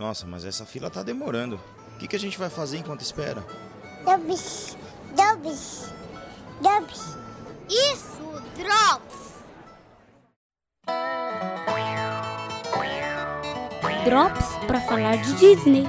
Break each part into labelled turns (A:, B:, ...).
A: Nossa, mas essa fila tá demorando. O que, que a gente vai fazer enquanto espera?
B: Drops, Drops, Drops.
C: Isso, Drops!
D: Drops para falar de Disney.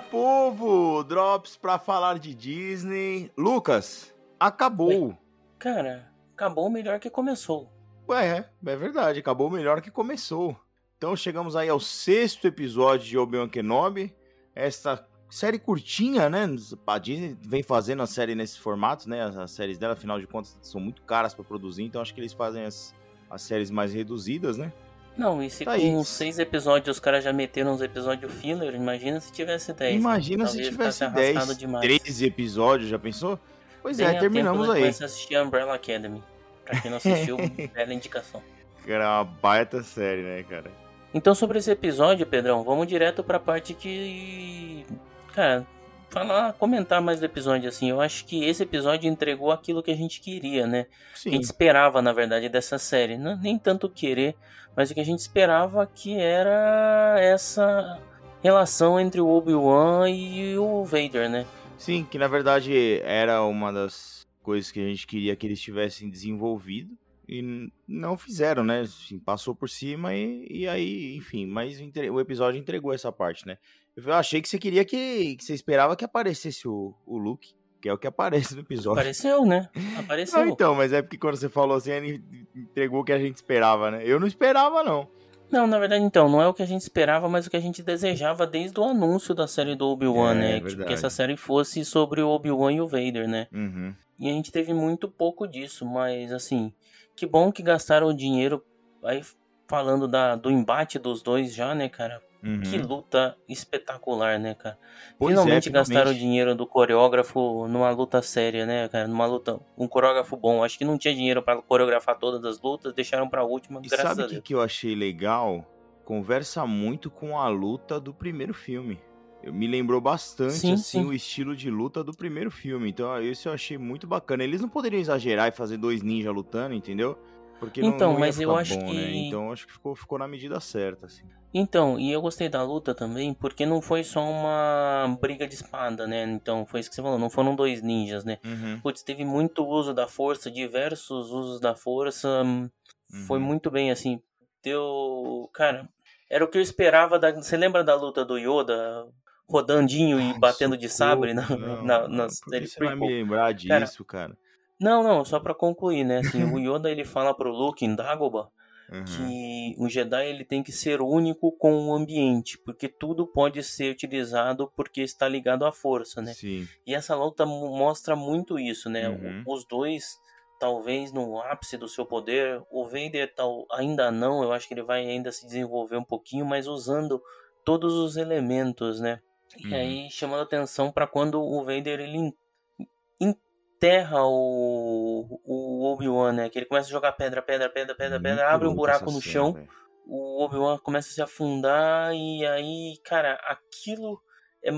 E: Povo! Drops pra falar de Disney. Lucas, acabou.
F: Cara, acabou melhor que começou.
E: Ué, é verdade, acabou melhor que começou. Então chegamos aí ao sexto episódio de Obi-Wan Kenobi. Esta série curtinha, né? A Disney vem fazendo a série nesse formato, né? As, as séries dela, afinal de contas, são muito caras pra produzir, então acho que eles fazem as, as séries mais reduzidas, né?
F: Não, e se
E: Tá
F: com
E: aí.
F: seis episódios os caras já meteram uns episódios filler, imagina se tivesse dez.
E: Imagina se tivesse
F: ficasse arrastado
E: 10,
F: demais.
E: 13 episódios, já pensou? Pois é,
F: tempo,
E: terminamos
F: né?
E: aí.
F: Começa a assistir Umbrella Academy. Pra quem não assistiu, bela indicação.
E: Era uma baita série, né, cara?
F: Então sobre esse episódio, Pedrão, vamos direto pra parte que. Cara, falar, comentar mais do episódio assim. Eu acho que esse episódio entregou aquilo que a gente queria, né? que a
E: Sim,
F: gente esperava, na verdade, dessa série. Não, nem tanto querer, mas o que a gente esperava que era essa relação entre o Obi-Wan e o Vader, né?
E: sim, que na verdade era uma das coisas que a gente queria que eles tivessem desenvolvido e não fizeram, né? Assim, passou por cima e, e aí, enfim, mas o episódio entregou essa parte, né? Eu achei que você queria que, que você esperava que aparecesse o, o Luke, que é o que aparece no episódio.
F: Apareceu, né? Apareceu.
E: Não, então, mas é porque quando você falou assim, ele entregou o que a gente esperava, né? Eu não esperava, não.
F: Não, na verdade, então, não é o que a gente esperava, mas o que a gente desejava desde o anúncio da série do Obi-Wan,
E: É,
F: né? Tipo, que essa série fosse sobre o Obi-Wan e o Vader, né?
E: Uhum.
F: E a gente teve muito pouco disso, mas assim, que bom que gastaram o dinheiro aí falando da, do embate dos dois já, né, cara?
E: Uhum.
F: Que luta espetacular, né, cara?
E: Pois é,
F: finalmente gastaram o dinheiro do coreógrafo numa luta séria, né, cara? Numa luta, um coreógrafo bom. Acho que não tinha dinheiro pra coreografar todas as lutas, deixaram pra última,
E: E
F: graças
E: sabe
F: a
E: o que, eu achei legal? Conversa muito com a luta do primeiro filme. Eu me lembrou bastante,
F: Sim,
E: assim,
F: sim.
E: o estilo de luta do primeiro filme. Então, isso eu achei muito bacana. Eles não poderiam exagerar e fazer dois ninjas lutando, entendeu? Porque não-
F: Então,
E: não, ia
F: mas eu acho
E: bom, né?
F: que-
E: Então, acho que ficou, ficou na medida certa, assim.
F: Então, e eu gostei da luta também, porque não foi só uma briga de espada, né? Então, foi isso que você falou, não foram dois ninjas, né?
E: Uhum.
F: Putz, teve muito uso da força, diversos usos da força. hum, Foi
E: Uhum.
F: muito bem, assim. Deu. Cara, era o que eu esperava da. Você lembra da luta do Yoda rodandinho e
E: Ai,
F: batendo de
E: socorro,
F: sabre na,
E: não,
F: na, nas
E: por que você vai me lembrar
F: Cara,
E: disso, cara?
F: Não, não, só pra concluir, né? Assim, o Yoda ele fala pro Luke em Dagobah
E: Uhum.
F: que o Jedi ele tem que ser único com o ambiente, porque tudo pode ser utilizado porque está ligado à força, né?
E: Sim.
F: E essa luta mo- mostra muito isso, né?
E: Uhum.
F: Os dois, talvez no ápice do seu poder, o Vader tal, ainda não, eu acho que ele vai ainda se desenvolver um pouquinho, mas usando todos os elementos, né? E
E: Uhum.
F: aí chamando atenção para quando o Vader ele enterra o, o Obi-Wan, né? Que ele começa a jogar pedra, pedra, pedra, pedra, pedra,
E: Muito
F: abre um buraco no chão o Obi-Wan começa a se afundar e aí, cara, aquilo é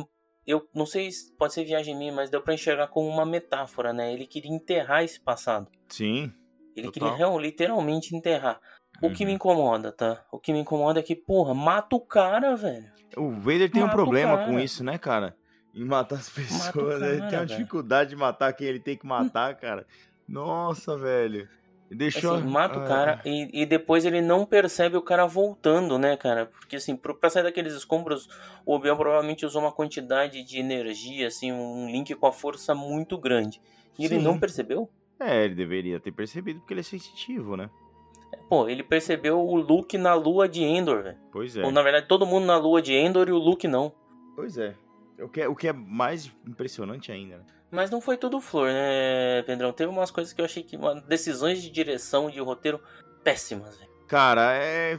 F: eu não sei se pode ser viagem minha, mas deu pra enxergar como uma metáfora, né? Ele queria enterrar esse passado.
E: Sim.
F: Ele
E: Total.
F: queria literalmente enterrar. O que
E: Uhum.
F: me incomoda, tá? O que me incomoda é que, porra, mata o cara, velho.
E: O Vader tem um
F: Mata o
E: problema com isso, né, cara? Em matar as pessoas. ele tem uma dificuldade de matar quem ele tem que matar, cara. Nossa, velho. Deixou.
F: Assim, mata o
E: Ah,
F: cara e, e depois ele não percebe o cara voltando, né, cara? Porque assim, pra sair daqueles escombros, o Obi-Wan provavelmente usou uma quantidade de energia, assim, um link com a força muito grande. E ele
E: Sim.
F: não percebeu?
E: É, ele deveria ter percebido porque ele é sensitivo, né?
F: Pô, ele percebeu o Luke na lua de Endor, velho.
E: Pois é.
F: Ou na verdade, todo mundo na lua de Endor e o Luke não.
E: Pois é. O que é, o que é mais impressionante ainda, né?
F: Mas não foi tudo flor, né, Pedrão? Teve umas coisas que eu achei que. uma- decisões de direção, de roteiro péssimas, velho.
E: Cara, é.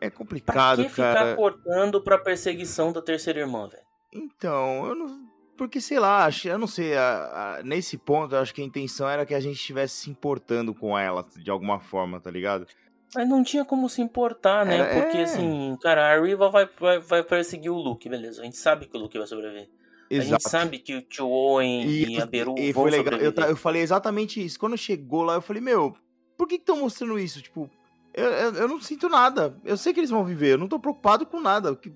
E: É
F: Pra
E: complicado,
F: que ficar
E: cara.
F: cortando pra perseguição da terceira irmã, velho?
E: Então, eu não. Porque, sei lá, acho- eu não sei. a- a- nesse ponto, eu acho que a intenção era que a gente estivesse se importando com ela de alguma forma, tá ligado?
F: Mas não tinha como se importar, né?
E: Era-
F: Porque
E: é.
F: assim, cara, a Riva vai, vai, vai perseguir o Luke, beleza. A gente sabe que o Luke vai sobreviver. A gente sabe que o tio Owen e, a Beru
E: e
F: vão
E: foi legal. Eu,
F: sobreviver.
E: ta- eu falei exatamente isso. Quando chegou lá, eu falei, meu, por que estão mostrando isso? Tipo, eu, eu, eu não sinto nada. Eu sei que eles vão viver, eu não tô preocupado com nada. Que-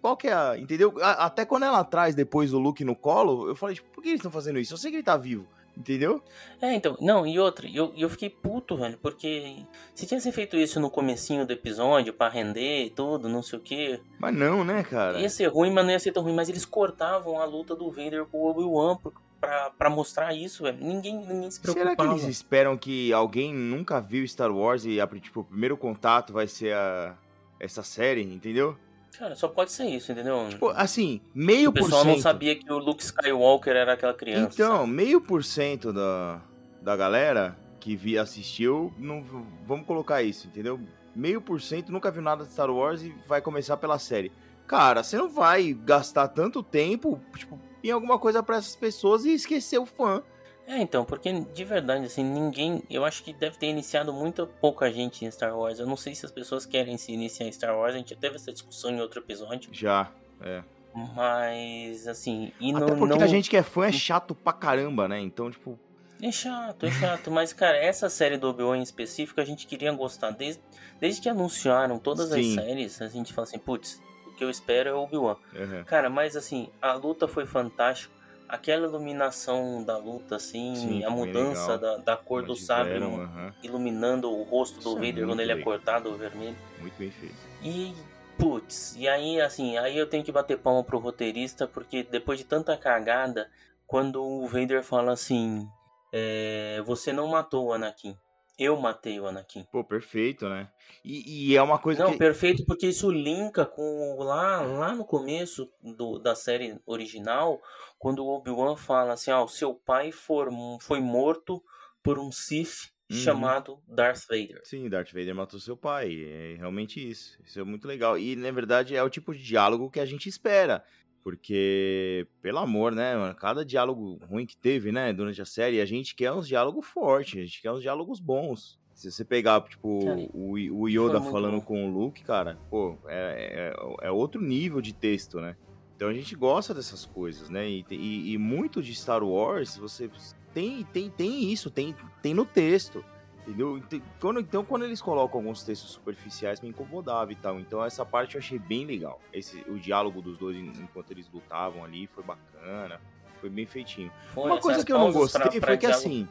E: qual que é a. Entendeu? A- Até quando ela traz depois o Luke no colo, eu falei, tipo, por que eles estão fazendo isso? Eu sei que ele tá vivo. Entendeu?
F: É, então, não, e outra, eu, eu fiquei puto, velho, porque se tivesse feito isso no comecinho do episódio, pra render e tudo, não sei o que,
E: Mas não, né, cara?
F: ia ser ruim, mas não ia ser tão ruim. Mas eles cortavam a luta do Vader com o Obi-Wan pra, pra mostrar isso, velho. Ninguém, ninguém se preocupava.
E: Será que eles esperam que alguém nunca viu Star Wars e tipo, o primeiro contato vai ser a, essa série, entendeu?
F: Cara, só pode ser isso, entendeu?
E: Tipo, assim, meio
F: o
E: por
F: pessoal não
E: cento.
F: sabia que o Luke Skywalker era aquela criança.
E: Então,
F: sabe?
E: meio por cento da, da galera que vi, assistiu, não, vamos colocar isso, entendeu? Meio por cento nunca viu nada de Star Wars e vai começar pela série. Cara, você não vai gastar tanto tempo, tipo, em alguma coisa pra essas pessoas e esquecer o fã.
F: É, então, porque de verdade, assim, ninguém. Eu acho que deve ter iniciado muito pouca gente em Star Wars. Eu não sei se as pessoas querem se iniciar em Star Wars. A gente já teve essa discussão em outro episódio.
E: Já, é.
F: Mas, assim. E
E: Até
F: não.
E: porque
F: não...
E: a gente que é fã é chato pra caramba, né? Então, tipo,
F: É chato, é chato. Mas, cara, essa série do Obi-Wan em específico a gente queria gostar. Desde, desde que anunciaram todas
E: Sim.
F: as séries, a gente fala assim, putz, o que eu espero é o Obi-Wan.
E: uhum.
F: Cara, mas assim, a luta foi fantástica. Aquela iluminação da luta, assim,
E: Sim,
F: a mudança da, da cor do sabre um-
E: aham.
F: iluminando o rosto do
E: Isso é
F: Vader quando ele é
E: legal.
F: cortado, o vermelho.
E: muito bem feito.
F: E, putz, e aí, assim, aí eu tenho que bater palma pro roteirista, porque depois de tanta cagada, quando o Vader fala assim: é, Você não matou o Anakin, eu matei o Anakin.
E: Pô, perfeito, né? E, e é uma coisa
F: Não,
E: que...
F: perfeito, porque isso linka com lá, lá no começo do, da série original, quando o Obi-Wan fala assim: ah, o seu pai for, foi morto por um Sith
E: Uhum.
F: chamado Darth Vader.
E: Sim, Darth Vader matou seu pai. É realmente isso. Isso é muito legal. E, na verdade, é o tipo de diálogo que a gente espera. Porque, pelo amor, né, mano? Cada diálogo ruim que teve, né, durante a série, a gente quer uns diálogos fortes, a gente quer uns diálogos bons. Se você pegar, tipo,
F: Cara,
E: o, o Yoda falando
F: bom.
E: com o Luke, cara, pô, é, é, é outro nível de texto, né? Então a gente gosta dessas coisas, né? E, e, e muito de Star Wars, você tem, tem, tem isso, tem, tem no texto. Entendeu? Então quando, então, quando eles colocam alguns textos superficiais, me incomodava e tal. Então, essa parte eu achei bem legal. Esse, o diálogo dos dois en- enquanto eles lutavam ali foi bacana. Foi bem feitinho.
F: Foi,
E: Uma coisa que eu não
F: pausas pra-
E: gostei
F: pra
E: foi que,
F: diálogo-
E: assim,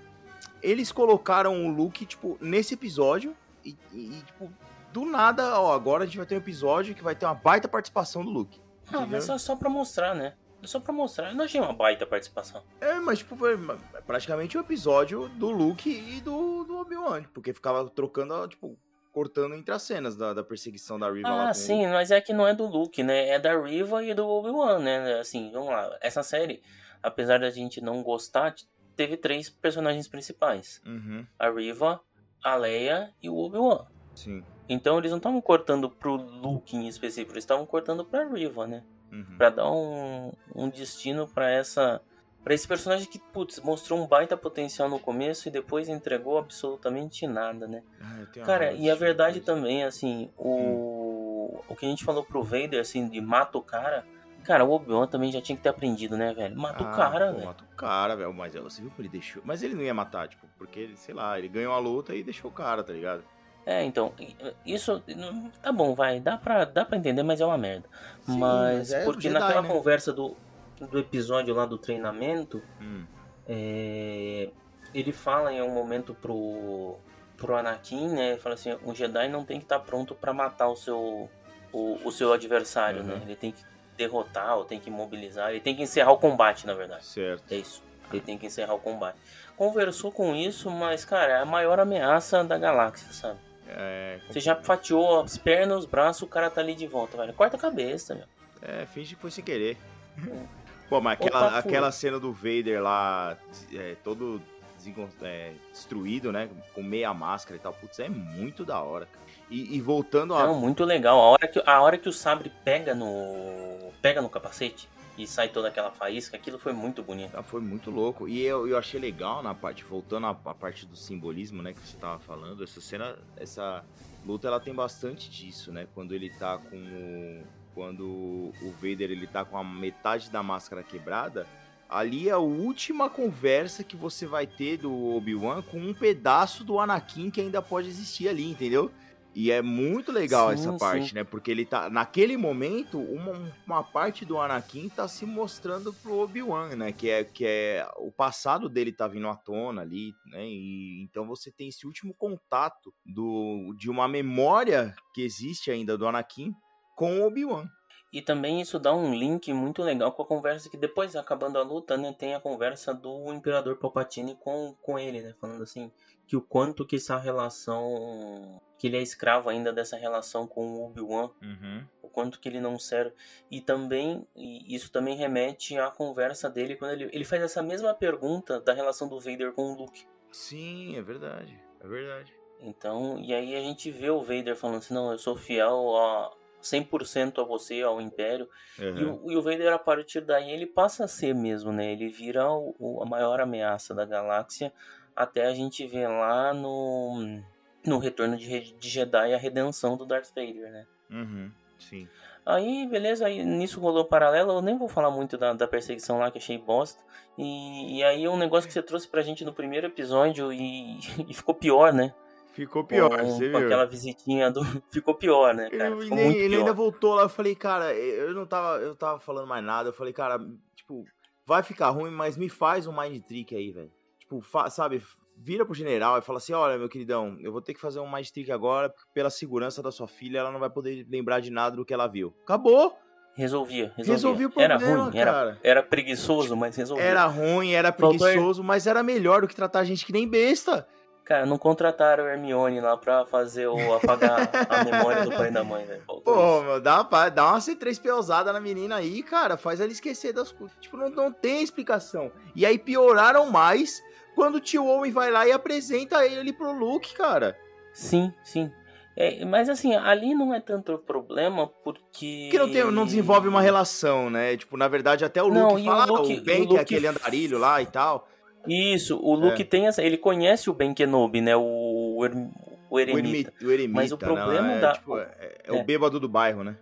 E: eles colocaram o Luke, tipo, nesse episódio e, e, tipo, do nada, ó, agora a gente vai ter um episódio que vai ter uma baita participação do Luke.
F: Ah, mas só, só pra mostrar, né? Só pra mostrar. Eu não achei uma baita participação.
E: É, mas tipo, foi praticamente o episódio do Luke e do, do Obi-Wan, porque ficava trocando, tipo, cortando entre as cenas da, da perseguição da Riva lá com
F: Ah, sim, mas é que não é do Luke, né? É da Riva e do Obi-Wan, né? Assim, vamos lá. Essa série, apesar da gente não gostar, teve três personagens principais:
E: Uhum,
F: a Riva, a Leia e o Obi-Wan.
E: sim.
F: Então eles não estavam cortando pro Luke em específico, eles estavam cortando pra Riva, né?
E: Uhum.
F: Pra dar um, um destino pra essa. Pra esse personagem que, putz, mostrou um baita potencial no começo e depois entregou absolutamente nada, né?
E: Ah,
F: Cara, e a verdade também, assim, o. O que a gente falou pro Vader, assim, de mata o cara. Cara, o Obi-Wan também já tinha que ter aprendido, né, velho? Mata o
E: Ah,
F: cara,
E: pô,
F: velho.
E: Mata o cara, velho. Mas você viu como ele deixou. Mas ele não ia matar, tipo, porque sei lá, ele ganhou a luta e deixou o cara, tá ligado?
F: É, então, isso. Tá bom, vai. Dá pra, dá pra entender, mas é uma merda.
E: Sim,
F: mas,
E: mas é
F: porque
E: Jedi,
F: naquela
E: né?
F: conversa do, do episódio lá do treinamento,
E: Hum.
F: é, ele fala em um momento pro, pro Anakin, né? Ele fala assim, um Jedi não tem que estar pronto para matar o seu, o, o seu adversário,
E: Uhum.
F: né? Ele tem que derrotar, ou tem que imobilizar, ele tem que encerrar o combate, na verdade.
E: Certo.
F: É isso. Ele tem que encerrar o combate. Conversou com isso, mas, cara, é a maior ameaça da galáxia, sabe?
E: É,
F: Você já fatiou as pernas, os braços, o cara tá ali de volta, velho. Corta a cabeça, meu.
E: É, finge que foi sem querer. Pô, mas
F: Opa,
E: aquela,
F: fui.
E: aquela cena do Vader lá, é, todo é, destruído, né? Com meia máscara e tal. Putz, é muito da hora, cara. E, e voltando a.
F: Não, muito legal. A hora, que, a hora que o sabre pega no. pega no capacete e sai toda aquela faísca, aquilo foi muito bonito.
E: Ah, Foi muito louco. E eu, eu achei legal na parte, voltando à, à parte do simbolismo, né, que você tava falando, essa cena, essa luta, ela tem bastante disso, né? Quando ele tá com o. Quando o Vader ele tá com a metade da máscara quebrada, ali é a última conversa que você vai ter do Obi-Wan com um pedaço do Anakin que ainda pode existir ali, entendeu? E é muito legal
F: Sim,
E: essa
F: sim.
E: parte, né? Porque ele tá. Naquele momento, uma, uma parte do Anakin tá se mostrando pro Obi-Wan, né? Que é, que é. O passado dele tá vindo à tona ali, né? E então você tem esse último contato do, de uma memória que existe ainda do Anakin com o Obi-Wan.
F: E também isso dá um link muito legal com a conversa que depois, acabando a luta, né, tem a conversa do Imperador Palpatine com, com ele, né, falando assim, que o quanto que essa relação, que ele é escravo ainda dessa relação com o Obi-Wan, o quanto que ele não serve. E também, e isso também remete à conversa dele quando ele, ele faz essa mesma pergunta da relação do Vader com o Luke.
E: Sim, é verdade. É verdade.
F: Então, e aí a gente vê o Vader falando assim, não, eu sou fiel a 100% a você, ao Império. E,
E: Uhum.
F: o, e o Vader, a partir daí, ele passa a ser mesmo, né? Ele vira o, o- a maior ameaça da galáxia, até a gente ver lá no, no Retorno de, de Jedi a redenção do Darth Vader, né?
E: Uhum. Sim.
F: Aí, beleza, aí nisso rolou paralelo, eu nem vou falar muito da, da perseguição lá, que achei bosta. E, e aí um negócio que você trouxe pra gente no primeiro episódio e, e ficou pior, né?
E: Ficou pior,
F: com,
E: você
F: com
E: viu?
F: aquela visitinha do. Ficou pior, né, cara?
E: Eu- ele, ele
F: pior.
E: ainda voltou lá, eu falei, cara, eu não tava, eu tava falando mais nada, eu falei, cara, tipo, vai ficar ruim, mas me faz um mind trick aí, velho. Tipo, fa- sabe, vira pro general e fala assim, olha, meu queridão, eu vou ter que fazer um mind trick agora, porque pela segurança da sua filha, ela não vai poder lembrar de nada do que ela viu. Acabou!
F: Resolvia, resolvia.
E: Resolvi o
F: era
E: problema,
F: ruim, era,
E: cara.
F: era preguiçoso, mas resolvia.
E: Era ruim, era preguiçoso, mas era melhor do que tratar a gente que nem besta.
F: Cara, não contrataram o Hermione lá pra fazer o apagar a memória do pai e da mãe, velho.
E: Pô, meu, dá, dá uma C3P ousada na menina aí, cara. Faz ela esquecer das coisas. Tipo, não, não tem explicação. E aí pioraram mais quando o tio Owen vai lá e apresenta ele pro Luke, cara.
F: Sim, sim. É, mas assim, ali não é tanto problema porque.
E: Porque não, tem, não desenvolve uma relação, né? Tipo, na verdade, até o
F: Não,
E: Luke fala,
F: o Luke-
E: "Ah, o Ben,
F: o
E: que é aquele andarilho lá e tal.
F: Isso, o Luke
E: É.
F: tem essa. Ele conhece o Ben Kenobi, né? O, Erm- o
E: O
F: Eremita.
E: eremita, o eremita,
F: Mas o
E: não,
F: problema
E: é,
F: da-
E: tipo, é, é
F: é.
E: o bêbado do bairro, né?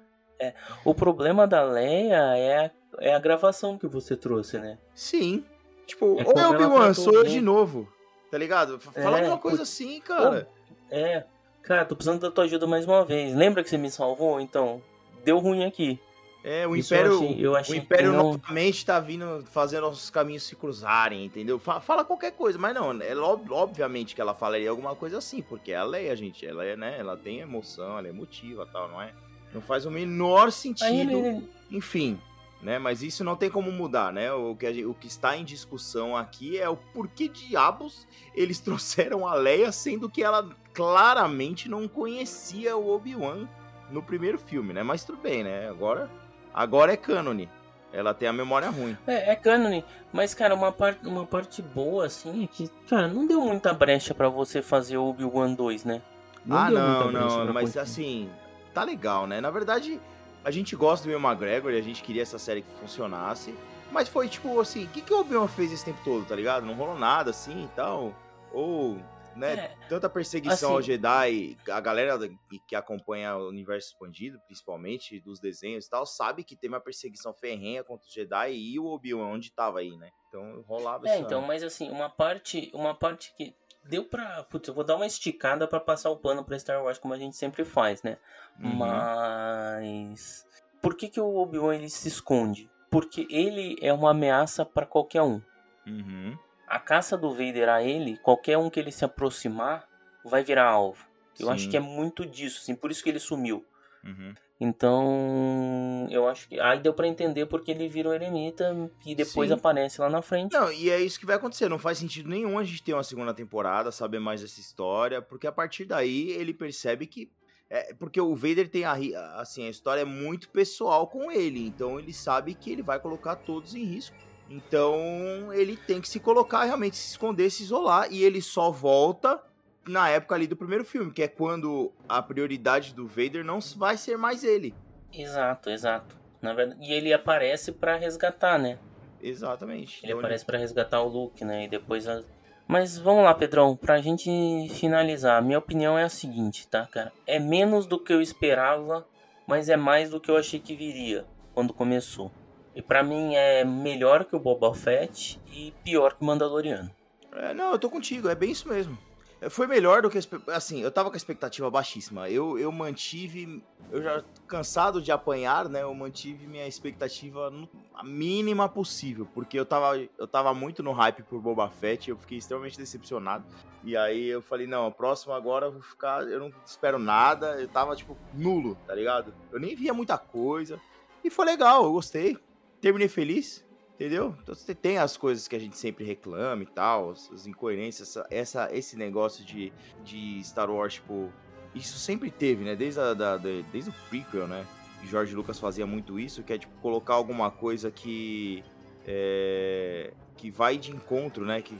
F: O problema da Leia é a, é a gravação que você trouxe, né?
E: Sim. Tipo,
F: É como ela
E: Obi-Wan, sou eu de novo. Tá ligado? Fala
F: É,
E: alguma coisa assim, cara.
F: É. Cara, tô precisando da tua ajuda mais uma vez. Lembra que você me salvou? Então, deu ruim aqui.
E: É, o
F: Isso
E: Império,
F: eu achei- eu achei
E: o Império
F: não-
E: novamente tá vindo fazendo nossos caminhos se cruzarem, entendeu? Fa- Fala, qualquer coisa, mas não, é ob- obviamente que ela falaria alguma coisa assim, porque ela é, gente, ela é, né, ela tem emoção, ela é emotiva, tal, não é? Não faz o menor sentido,
F: ele,
E: enfim, né? Mas isso não tem como mudar, né? O que, a gen- o que está em discussão aqui é o porquê diabos eles trouxeram a Leia, sendo que ela claramente não conhecia o Obi-Wan no primeiro filme, né? Mas tudo bem, né? Agora, agora é cânone. Ela tem a memória ruim.
F: É, é cânone, mas cara, uma parte, uma parte boa assim é que, cara, não deu muita brecha pra você fazer o Obi-Wan 2, né?
E: ah, não,
F: brecha
E: não,
F: pra
E: mas assim, tá legal, né? Na verdade, a gente gosta do Will McGregor e a gente queria essa série que funcionasse. Mas foi tipo assim, o que, que o Obi-Wan fez esse tempo todo, tá ligado? Não rolou nada assim e tal. Ou, né,
F: É,
E: tanta perseguição
F: assim-
E: ao Jedi, a galera que- acompanha o universo expandido, principalmente dos desenhos e tal, sabe que tem uma perseguição ferrenha contra os Jedi e o Obi-Wan onde tava aí, né? Então rolava
F: É,
E: essa-
F: então, mas assim, uma parte, uma parte que deu pra. Putz, eu vou dar uma esticada pra passar o pano pra Star Wars, como a gente sempre faz, né?
E: Uhum.
F: Mas. Por que, que o Obi-Wan ele se esconde? Porque ele é uma ameaça pra qualquer um.
E: Uhum.
F: a caça do Vader a ele, qualquer um que ele se aproximar, vai virar alvo. Eu
E: Sim.
F: acho que é muito disso, assim, por isso que ele sumiu.
E: Uhum.
F: Então, eu acho que. Aí deu pra entender porque ele vira um eremita e depois
E: Sim.
F: aparece lá na frente.
E: Não, e é isso que vai acontecer. Não faz sentido nenhum a gente ter uma segunda temporada, saber mais dessa história, porque a partir daí ele percebe que. É, porque o Vader tem a, assim, a história é muito pessoal com ele, então ele sabe que ele vai colocar todos em risco. Então ele tem que se colocar, realmente se esconder, se isolar, e ele só volta na época ali do primeiro filme, que é quando a prioridade do Vader não vai ser mais ele.
F: Exato, exato. Na verdade, e ele aparece pra resgatar, né?
E: Exatamente.
F: Ele
E: Então,
F: aparece pra resgatar o Luke, né? E depois. Mas vamos lá, Pedrão, pra gente finalizar. Minha opinião é a seguinte, tá, cara? É menos do que eu esperava, mas é mais do que eu achei que viria quando começou. E pra mim é melhor que o Boba Fett e pior que o Mandaloriano.
E: É, não, eu tô contigo, é bem isso mesmo. Foi melhor do que. Assim, eu tava com a expectativa baixíssima. Eu, eu mantive. Eu já cansado de apanhar, né? Eu mantive minha expectativa no- a mínima possível. Porque eu tava, eu tava muito no hype por Boba Fett. Eu fiquei extremamente decepcionado. E aí eu falei, não, a próxima agora eu vou ficar. Eu não espero nada. Eu tava, tipo, nulo, tá ligado? Eu nem via muita coisa. E foi legal, eu gostei. Terminei feliz. Entendeu? Então você tem as coisas que a gente sempre reclama e tal, as, as incoerências, essa, essa- esse negócio de, de Star Wars, tipo. Isso sempre teve, né? Desde, a, da- da- desde o prequel, né? George Lucas fazia muito isso, que é tipo colocar alguma coisa que. é, que vai de encontro, né? Que,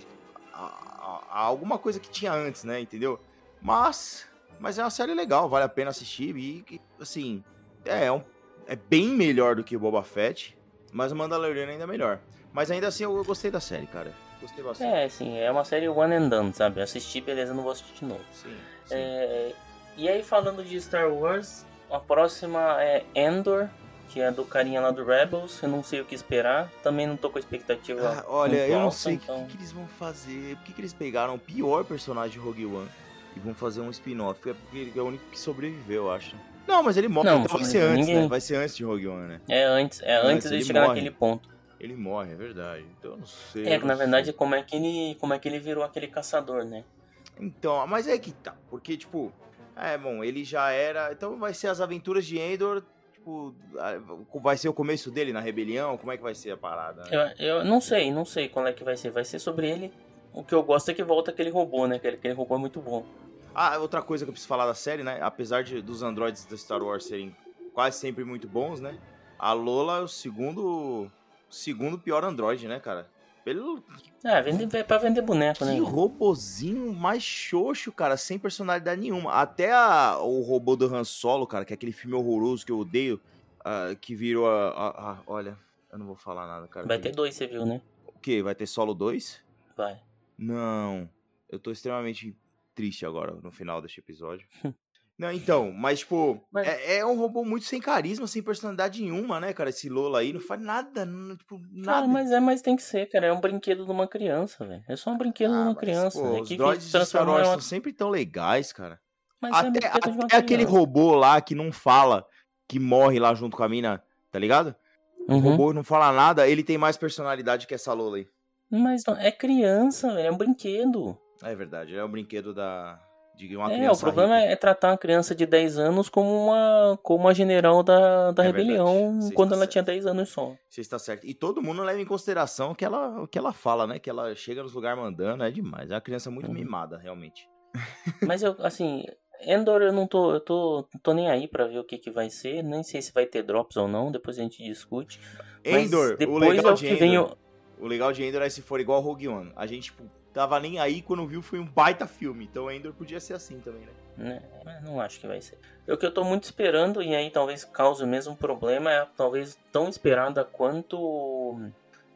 E: a, a- a alguma coisa que tinha antes, né? Entendeu? Mas. Mas é uma série legal, vale a pena assistir. E, assim. É, é, um- é bem melhor do que Boba Fett. Mas o Mandaloriano ainda é melhor. Mas ainda assim eu, eu gostei da série, cara. Gostei bastante.
F: É, assim, é uma série one and done, sabe? Assisti, beleza, não vou assistir de novo.
E: Sim, sim.
F: É, e aí, falando de Star Wars, a próxima é Endor, que é do carinha lá do Rebels. Eu não sei o que esperar. Também não tô com expectativa.
E: Ah, olha, eu não
F: alta,
E: sei o
F: então...
E: que, que eles vão fazer. Por que, que eles pegaram o pior personagem de Rogue One e vão fazer um spin-off? É porque ele é o único que sobreviveu, eu acho. Não, mas ele morre.
F: Não,
E: então vai ser antes, né?
F: ninguém.
E: Vai ser antes de Rogue One, né?
F: É antes, é
E: Antes,
F: antes de
E: ele
F: chegar
E: morre.
F: naquele ponto.
E: Ele morre, é verdade. Então eu não sei.
F: É que na verdade
E: sei.
F: como é que ele. Como é que ele virou aquele caçador, né?
E: Então, mas é que tá. Porque, tipo. É, bom, ele já era. Então vai ser as aventuras de Endor. Tipo, vai ser o começo dele na rebelião? Como é que vai ser a parada? né?
F: Eu, eu não sei, não sei qual é que vai ser. Vai ser sobre ele. O que eu gosto é que volta aquele robô, né? Aquele, aquele robô é muito bom.
E: Ah, outra coisa que eu preciso falar da série, né? Apesar de, dos androides da Star Wars serem quase sempre muito bons, né? A Lola é o segundo. Segundo pior androide, né, cara? Pelo.
F: Ah, vende, é pra vender boneco, né?
E: Que robozinho mais xoxo, cara, sem personalidade nenhuma. Até a- o robô do Han Solo, cara, que é aquele filme horroroso que eu odeio, ah, que virou a, a- a- Olha, eu não vou falar nada, cara.
F: Vai
E: que-
F: ter dois, você viu, né?
E: O quê? Vai ter Solo 2?
F: Vai.
E: Não. Eu tô extremamente triste agora no final deste episódio. Não, então, mas, tipo,
F: Mas-
E: É, é um robô muito sem carisma, sem personalidade nenhuma, né, cara? Esse Lola aí não faz nada, não, tipo, nada.
F: Cara, mas é, mas tem que ser, cara. É um brinquedo de uma criança, velho. É só um brinquedo de
E: Ah,
F: uma
E: mas,
F: criança.
E: pô,
F: velho.
E: os
F: que
E: droids
F: que
E: de Star Wars
F: uma...
E: são sempre tão legais, cara.
F: Mas é
E: Até,
F: de uma
E: até aquele robô lá que não fala, que morre lá junto com a mina, tá ligado? O
F: Uhum.
E: robô não fala nada, ele tem mais personalidade que essa Lola aí.
F: Mas não, é criança, velho. É um brinquedo.
E: É verdade, é um brinquedo da. De uma
F: É,
E: criança
F: o problema
E: rica.
F: é tratar uma criança de 10 anos como uma, como uma general da, da
E: É
F: rebelião quando
E: está
F: ela
E: certo.
F: tinha 10 anos só.
E: Você está certo. E todo mundo leva em consideração o que ela, o que ela fala, né? Que ela chega nos lugares mandando, é demais. É uma criança muito
F: Uhum.
E: mimada, realmente.
F: Mas eu, assim, Endor eu não tô, eu tô, tô nem aí pra ver o que que vai ser, nem sei se vai ter drops ou não, depois a gente discute.
E: Endor, o
F: depois
E: legal
F: é o
E: de Endor,
F: vem o...
E: o legal de Endor é se for igual Rogue One. A gente, tipo, tava nem aí quando viu foi um baita filme. Então Endor podia ser assim também, né?
F: mas não acho que vai ser. O que eu tô muito esperando, e aí talvez cause o mesmo problema, é talvez tão esperada quanto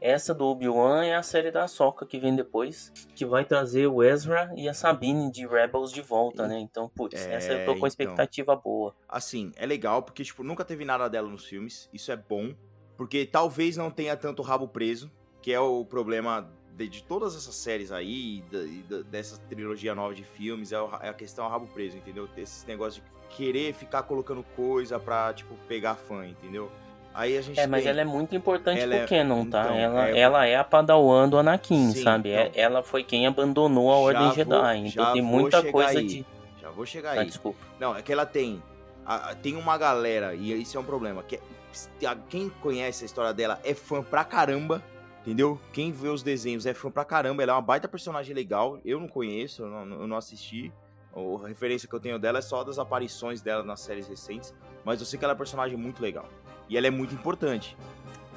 F: essa do Obi-Wan é a série da Ahsoka que vem depois, que vai trazer o Ezra e a Sabine de Rebels de volta, né? Então, putz,
E: É,
F: essa eu tô com
E: então.
F: expectativa boa.
E: Assim, é legal porque, tipo, nunca teve nada dela nos filmes. Isso é bom. Porque talvez não tenha tanto rabo preso, que é o problema de, de todas essas séries aí, e da- e da- dessa trilogia nova de filmes, é, o é a questão rabo preso, entendeu? Esses negócios de querer ficar colocando coisa pra, tipo, pegar fã, entendeu? Aí a gente
F: É, mas
E: tem-
F: ela é muito importante
E: Ela é-
F: pro Canon, tá?
E: então,
F: ela,
E: é-
F: ela é a padawan do Anakin,
E: Sim,
F: sabe? É-
E: então.
F: ela foi quem abandonou a Ordem
E: vou-
F: Jedi. Então tem muita coisa
E: aí.
F: de.
E: Já vou chegar
F: Ah,
E: aí.
F: desculpa.
E: Não, é que ela tem. a- tem uma galera, e isso é um problema. Que é- quem conhece a história dela é fã pra caramba. Entendeu? Quem vê os desenhos é fã pra caramba. Ela é uma baita personagem legal. Eu não conheço, eu não, eu não assisti. A referência que eu tenho dela é só das aparições dela nas séries recentes. Mas eu sei que ela é uma personagem muito legal. E ela é muito importante.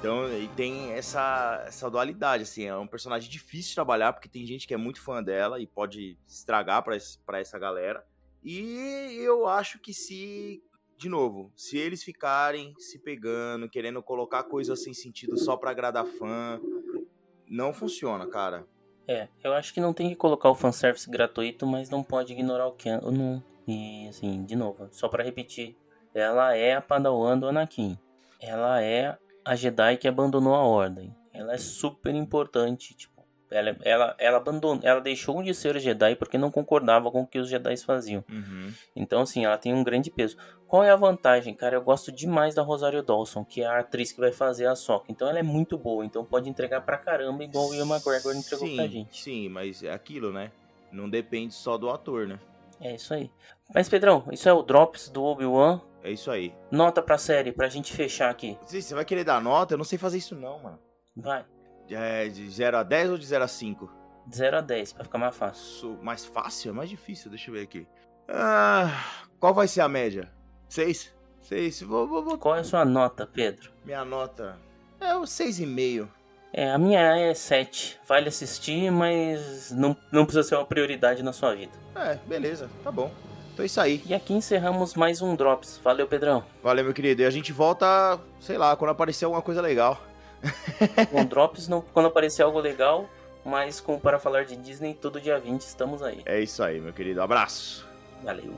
E: Então, e tem essa, essa dualidade, assim, é um personagem difícil de trabalhar, porque tem gente que é muito fã dela e pode estragar pra essa galera. E eu acho que se, de novo, se eles ficarem se pegando, querendo colocar coisas sem sentido só pra agradar fã, não funciona, cara.
F: É, eu acho que não tem que colocar o fanservice gratuito, mas não pode ignorar o Canon. E, assim, de novo, só pra repetir. Ela é a padawan do Anakin. Ela é a Jedi que abandonou a Ordem. Ela é super importante, tipo. Ela, ela, ela abandonou, ela deixou de ser Jedi porque não concordava com o que os Jedi faziam. Então, assim, ela tem um grande peso. Qual é a vantagem, cara? Eu gosto demais da Rosário Dawson, que é a atriz que vai fazer a Soca. Então, ela é muito boa. Então, pode entregar pra caramba, igual o Ian McGregor entregou
E: sim,
F: pra gente.
E: Sim, mas é aquilo, né? Não depende só do ator, né?
F: É isso aí. Mas, Pedrão, isso é o Drops do Obi-Wan.
E: É isso aí.
F: Nota pra série, pra gente fechar aqui.
E: Você vai querer dar nota? Eu não sei fazer isso não, mano.
F: Vai.
E: É de 0 a 10 ou de 0 a 5?
F: De 0 a 10, pra ficar mais fácil.
E: Su- Mais fácil? É mais difícil, deixa eu ver aqui. Ah, qual vai ser a média? 6? 6. Vou, vou, vou.
F: Qual é a sua nota, Pedro?
E: Minha nota é o 6,5.
F: É, a minha é 7. Vale assistir, mas não, não precisa ser uma prioridade na sua vida.
E: É, beleza, tá bom. Então é isso aí.
F: E aqui encerramos mais um Drops. Valeu, Pedrão.
E: Valeu, meu querido. E a gente volta, sei lá, quando aparecer alguma coisa legal.
F: Com Drops, não, quando aparecer algo legal, mas com Para Falar de Disney, todo dia 20 estamos aí.
E: É isso aí, meu querido. Abraço.
F: Valeu.